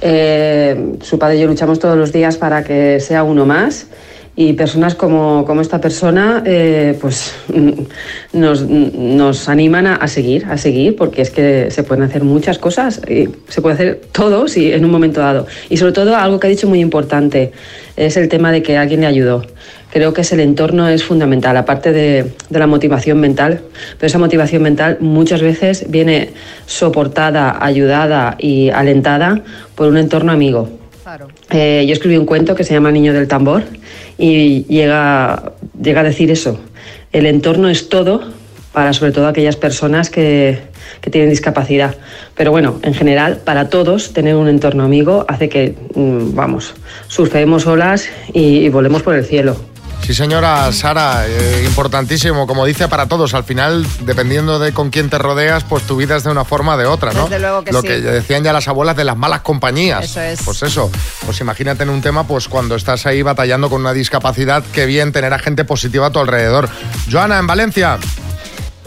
Eh, su padre y yo luchamos todos los días para que sea uno más. Y personas como, como esta persona, eh, pues nos, nos animan a, a seguir, a seguir, porque es que se pueden hacer muchas cosas, y se puede hacer todo sí, en un momento dado. Y sobre todo, algo que ha dicho muy importante, es el tema de que alguien le ayudó. Creo que es el entorno es fundamental, aparte de, de la motivación mental, pero esa motivación mental muchas veces viene soportada, ayudada y alentada por un entorno amigo. Eh, yo escribí un cuento que se llama Niño del Tambor y llega, llega a decir eso. El entorno es todo para sobre todo aquellas personas que, que tienen discapacidad. Pero bueno, en general, para todos, tener un entorno amigo hace que, mm, vamos, surfeemos olas y, y volemos por el cielo. Sí, señora Sara, eh, importantísimo, como dice para todos, al final, dependiendo de con quién te rodeas, pues tu vida es de una forma o de otra, ¿no? Desde luego que Lo sí. que decían ya las abuelas de las malas compañías. Eso es. Pues eso, pues imagínate en un tema, pues cuando estás ahí batallando con una discapacidad, qué bien tener a gente positiva a tu alrededor. Joana, en Valencia.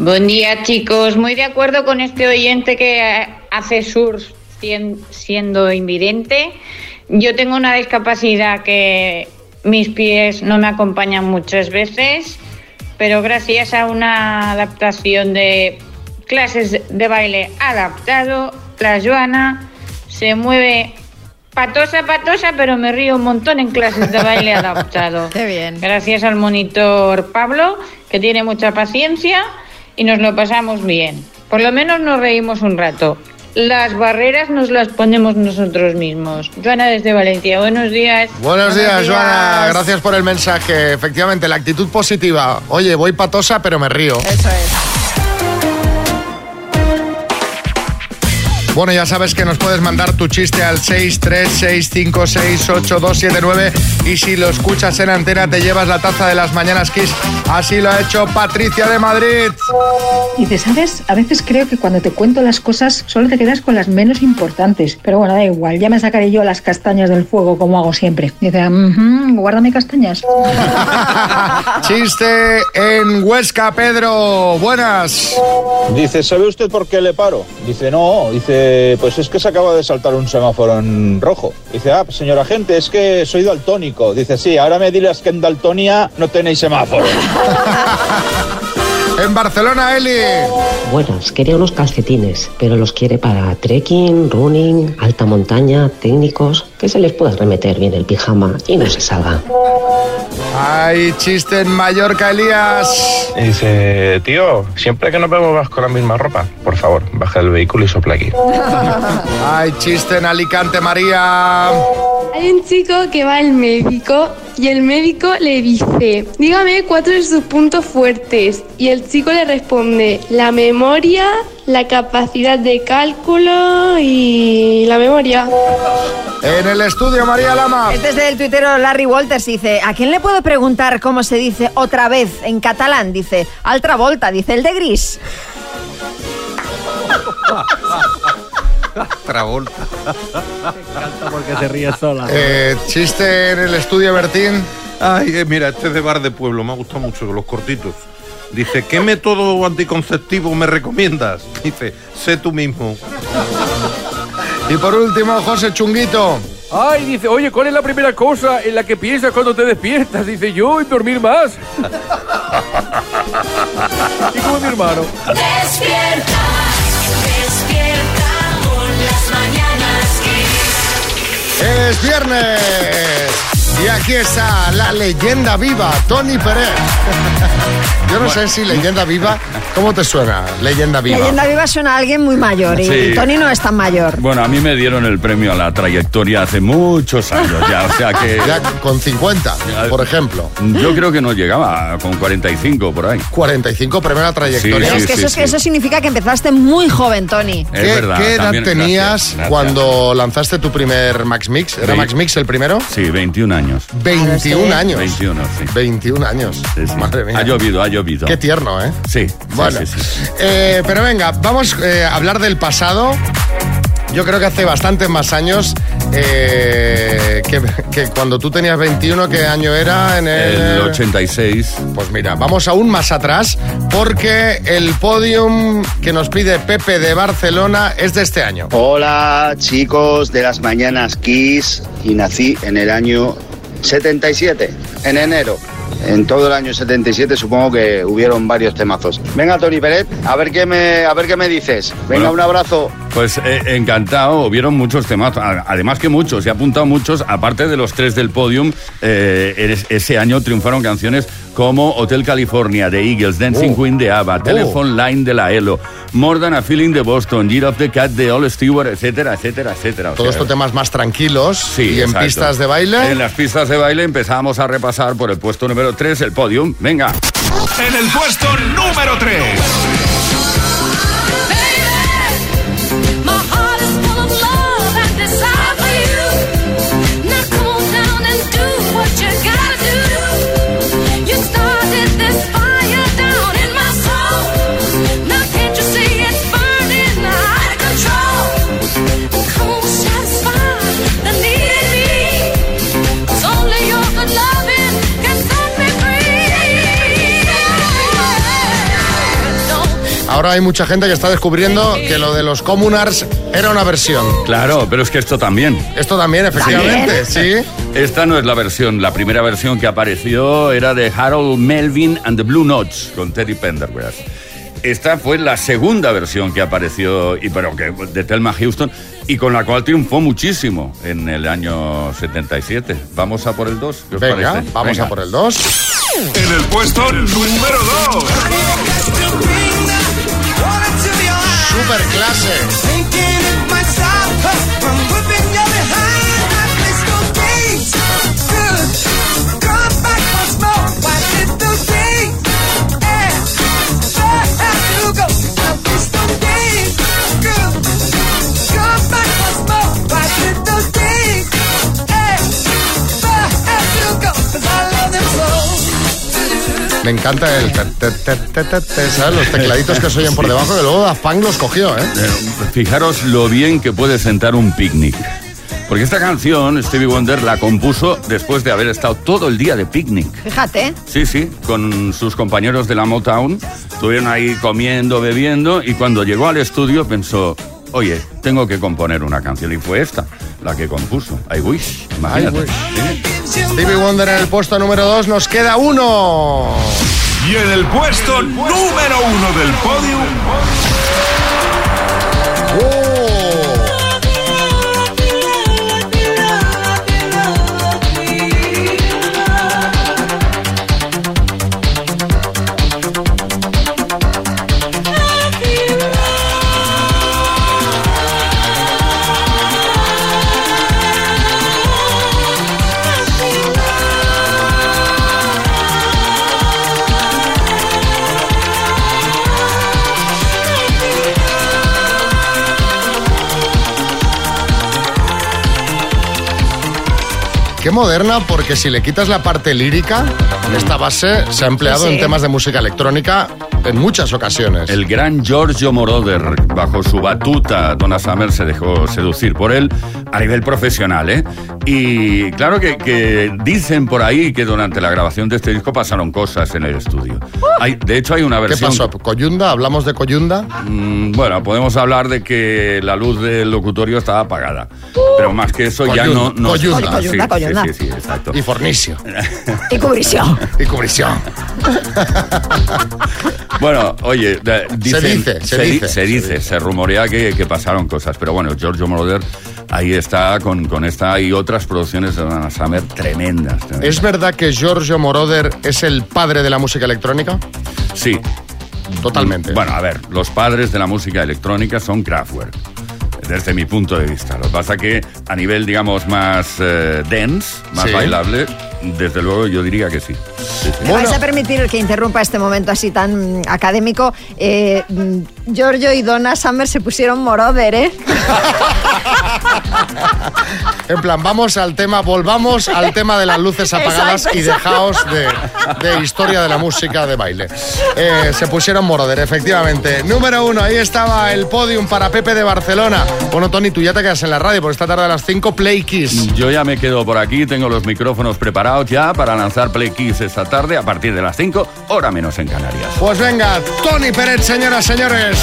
Buen día, chicos. Muy de acuerdo con este oyente que hace surf sien- siendo invidente. Yo tengo una discapacidad que mis pies no me acompañan muchas veces, pero gracias a una adaptación de clases de baile adaptado, la Joana se mueve patosa, patosa, pero me río un montón en clases de baile adaptado. Qué bien. Gracias al monitor Pablo, que tiene mucha paciencia y nos lo pasamos bien. Por lo menos nos reímos un rato. Las barreras nos las ponemos nosotros mismos. Joana desde Valencia, buenos días. Buenos días, Joana. Gracias por el mensaje. Efectivamente, la actitud positiva. Oye, voy patosa, pero me río. Eso es. Bueno, ya sabes que nos puedes mandar tu chiste al 636568279 y si lo escuchas en antena te llevas la taza de las mañanas Kiss. Así lo ha hecho Patricia de Madrid. Dice, ¿sabes? A veces creo que cuando te cuento las cosas solo te quedas con las menos importantes. Pero bueno, da igual, ya me sacaré yo las castañas del fuego como hago siempre. Dice, "Ujú, guárdame castañas. Chiste en Huesca, Pedro. Buenas. Dice, ¿sabe usted por qué le paro? Dice, no, dice, pues es que se acaba de saltar un semáforo en rojo. Dice, ah, señor agente, es que soy daltónico. Dice, sí, ahora me dirás que en Daltonia no tenéis semáforo. En Barcelona, Eli. Buenas, quería unos calcetines, pero los quiere para trekking, running, alta montaña, técnicos, que se les pueda remeter bien el pijama y no se salga. Hay chiste en Mallorca, Elías. Y dice, tío, siempre que nos vemos vas con la misma ropa. Por favor, baja del vehículo y sopla aquí. Hay chiste en Alicante, María. Hay un chico que va al médico y el médico le dice, dígame cuatro de sus puntos fuertes. Y el chico le responde, la memoria, la capacidad de cálculo y la memoria. En el estudio, María Lama. Este es del tuitero Larry Walters. Dice: ¿A quién le puedo preguntar cómo se dice otra vez en catalán? Dice: Altra volta, dice el de gris. Travolta. porque se ríe sola. Eh, chiste en el estudio, Bertín. Ay, eh, mira, este es de bar de pueblo, me ha gustado mucho, los cortitos. Dice, ¿qué método anticonceptivo me recomiendas? Dice, sé tú mismo. Y por último, José Chunguito. Ay, dice, oye, ¿cuál es la primera cosa en la que piensas cuando te despiertas? Dice yo, en dormir más. y como mi hermano. Despierta Es viernes. Y aquí está la leyenda viva, Tony Pérez. Yo no sé si leyenda viva, ¿cómo te suena? Leyenda viva. Leyenda viva suena a alguien muy mayor y Sí. Tony no es tan mayor. Bueno, a mí me dieron el premio a la trayectoria hace muchos años ya, o sea que... Ya con 50, por ejemplo. Yo creo que no llegaba, con 45 por ahí. 45 premio a la trayectoria. Sí, es que, eso, es que eso significa que empezaste muy joven, Tony. Es ¿Qué, verdad, qué edad también, tenías gracias, gracias. cuando lanzaste tu primer Max Mix? ¿Era Max Mix el primero? Sí, 21 años. 21 años. 21, sí. 21 años. Madre mía. Ha llovido, ha llovido. Qué tierno, ¿eh? Sí, sí, Bueno, sí, sí. Eh, pero venga, vamos eh, a hablar del pasado. Yo creo que hace bastantes más años eh, que, que cuando tú tenías 21, ¿qué año era? En el... El 86. Pues mira, vamos aún más atrás porque el podium que nos pide Pepe de Barcelona es de este año. Hola chicos de las mañanas Kiss y nací en el año 77, en enero. En todo el año 77 supongo que hubieron varios temazos. Venga Tony Pérez, a ver qué me, a ver qué me dices. Venga, Bueno. un abrazo. Pues eh, encantado, hubieron muchos temas, a- además que muchos, he apuntado muchos, aparte de los tres del podium, eh, ese año triunfaron canciones como Hotel California de Eagles, Dancing Oh. Queen de ABBA, Telephone Line de la ELO, More Than a Feeling de Boston, Year of the Cat de All Stewart, etcétera, etcétera, etcétera. O Todos estos temas más tranquilos Sí, y en exacto. pistas de baile. En las pistas de baile empezamos a repasar por el puesto número 3, el podium. Venga. En el puesto número 3. Ahora hay mucha gente que está descubriendo que lo de los Communards era una versión. Claro, pero es que esto también. Esto también, efectivamente, sí. Esta no es la versión, la primera versión que apareció era de Harold Melvin and the Blue Notes con Teddy Pendergrass. Esta fue la segunda versión que apareció y pero que de Thelma Houston y con la cual triunfó muchísimo en el año 77. Vamos a por el 2. ¿qué os Venga, parece? vamos Venga. a por el 2. En el puesto número 2. superclase. Me encanta el... te, te, te, ¿sabes? Los tecladitos que se oyen por debajo, que luego Daft Punk los cogió, ¿eh? Eh, Fijaros lo bien que puede sentar un picnic. Porque esta canción, Stevie Wonder la compuso después de haber estado todo el día de picnic. Fíjate. Sí, sí, con sus compañeros de la Motown. Estuvieron ahí comiendo, bebiendo y cuando llegó al estudio pensó, oye, tengo que componer una canción. Y fue esta, la que compuso. I Wish, imagínate. I Wish. Stevie Wonder en el puesto número 2, nos queda uno. Y en el puesto número 1 del podium. Qué moderna, porque si le quitas la parte lírica, esta base se ha empleado Sí, en temas de música electrónica en muchas ocasiones. El gran Giorgio Moroder, bajo su batuta, Donna Summer se dejó seducir por él a nivel profesional, ¿eh? Y claro que, que dicen por ahí que durante la grabación de este disco pasaron cosas en el estudio. Hay, de hecho, hay una ¿Qué versión... pasó? ¿Coyunda? ¿Hablamos de Coyunda? Mm, bueno, podemos hablar de que la luz del locutorio estaba apagada. Pero más que eso ya no... no Coyunda. Sí, Coyunda, sí, coyunda. Sí, sí, exacto. Y Fornicio. Y cubrición. y cubrición. Bueno, oye, de- dicen- dice, se di- dice, se dice, se rumorea que, que pasaron cosas, pero bueno, Giorgio Moroder ahí está con, con esta y otras producciones de Donna Summer tremendas. tremendas. ¿Es verdad que Giorgio Moroder es el padre de la música electrónica? Sí. Totalmente. Bueno, a ver, los padres de la música electrónica son Kraftwerk. Desde mi punto de vista. Lo que pasa que a nivel, digamos, más eh, dense, más Sí. bailable, desde luego yo diría que sí. Sí, sí. ¿Me vais a permitir que interrumpa este momento así tan mm, académico? Eh, mm, Giorgio y Donna Summer se pusieron moroder, ¿eh? En plan, vamos al tema, volvamos al tema de las luces apagadas Exacto, y dejaos de, de historia de la música de baile. Eh, se pusieron moroder, efectivamente. Número uno, ahí estaba el podium para Pepe de Barcelona. Bueno, Tony, tú ya te quedas en la radio, porque esta tarde a las 5, Play Kiss. Yo ya me quedo por aquí, tengo los micrófonos preparados ya para lanzar Play Kiss esta tarde a partir de las 5, hora menos en Canarias. Pues venga, Tony Pérez, señoras, señores.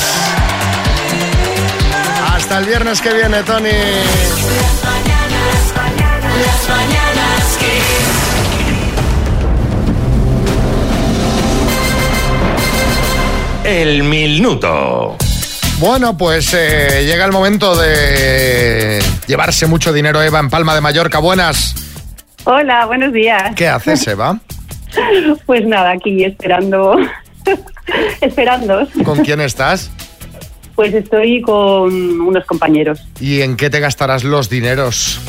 Hasta el viernes que viene, Tony. Las mañanas El minuto. Bueno, pues eh, llega el momento de llevarse mucho dinero, Eva, en Palma de Mallorca. Buenas. Hola, buenos días. ¿Qué haces, Eva? Pues nada, aquí esperando. esperando. ¿Con quién estás? Pues estoy con unos compañeros. ¿Y en qué te gastarás los dineros?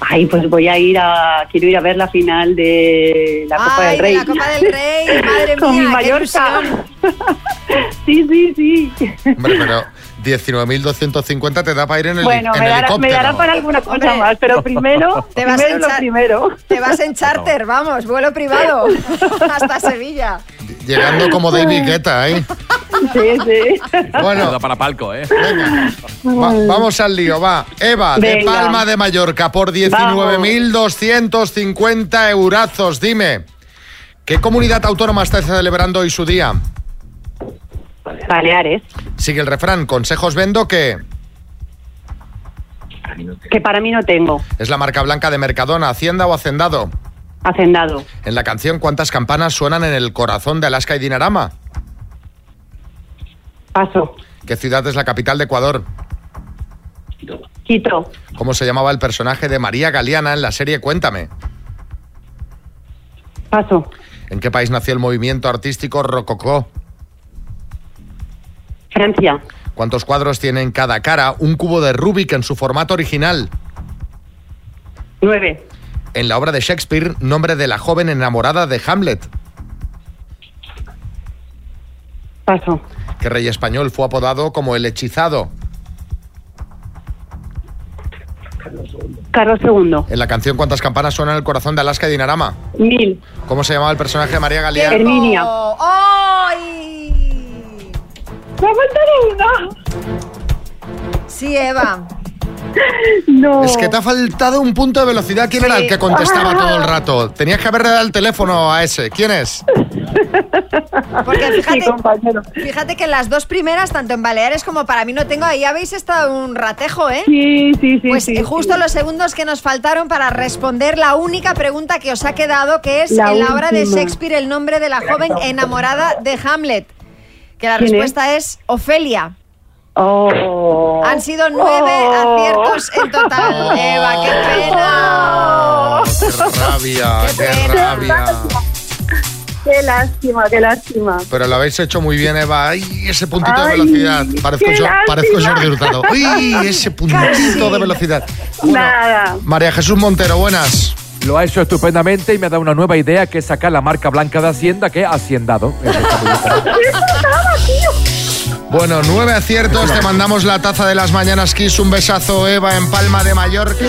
Ay, pues voy a ir a. Quiero ir a ver la final de la Copa Ay, del de Rey. la Copa del Rey, madre Con mía, mi qué Mallorca. ilusión. sí, sí, sí. Hombre, pero 19.250 te da para ir en el, Bueno, en me dará, me helicóptero. dará para alguna cosa Hombre, más, pero primero, Te vas, primero en lo primero. te vas en charter, vamos, vuelo privado hasta Sevilla. Llegando como David Guetta, ¿eh? Sí, sí. Bueno, para palco, ¿eh? Va- vamos al lío, va. Eva, de Venga. Palma de Mallorca, por 19.250 eurazos. Dime, ¿qué comunidad autónoma está celebrando hoy su día? Baleares, Sigue el refrán, consejos vendo que que para mí no tengo. es la marca blanca de Mercadona, Hacienda o Hacendado. Hacendado, En la canción, ¿cuántas campanas suenan en el corazón de Alaska y Dinarama? paso. ¿Qué ciudad es la capital de Ecuador? Quito, ¿Cómo se llamaba el personaje de María Galeana en la serie Cuéntame? paso. ¿En qué país nació el movimiento artístico Rococó? Francia, ¿Cuántos cuadros tiene en cada cara un cubo de Rubik en su formato original? nueve. En la obra de Shakespeare, nombre de la joven enamorada de Hamlet. Paso. ¿Qué rey español fue apodado como el hechizado? Carlos II, En la canción ¿Cuántas campanas suenan en el corazón de Alaska y Dinarama? mil. ¿Cómo se llamaba el personaje de María Galeana? Herminia. Oh, ¡Ay! ¡Me ha faltado una! Sí, Eva. No. Es que te ha faltado un punto de velocidad. ¿Quién era el que contestaba todo el rato? Tenías que haberle dado el teléfono a ese. ¿Quién es? Porque Sí, fíjate, compañero. fíjate que las dos primeras, tanto en Baleares como para mí no tengo, ahí habéis estado un ratejo, ¿eh? Sí, sí, sí. Pues sí, eh, justo sí. los segundos que nos faltaron para responder la única pregunta que os ha quedado, que es La en la obra de. Shakespeare el nombre de la joven enamorada de Hamlet. Que la ¿Quién respuesta es Ofelia. Oh. Han sido nueve Oh. aciertos en total. Eva, qué pena. ¡Qué rabia! ¡Qué rabia! Qué lástima, qué lástima. Pero lo habéis hecho muy bien, Eva. ¡Ay, ese puntito de velocidad! Parezco, yo, parezco lástima. Jordi Hurtado. ¡Ay, ese puntito de velocidad! Bueno, Nada. María Jesús Montero, buenas. Lo ha hecho estupendamente y me ha dado una nueva idea que es sacar la marca blanca de Hacienda, que es Haciendado. Bueno, nueve aciertos. Te mandamos la taza de las mañanas Kiss. Un besazo, Eva, en Palma de Mallorca.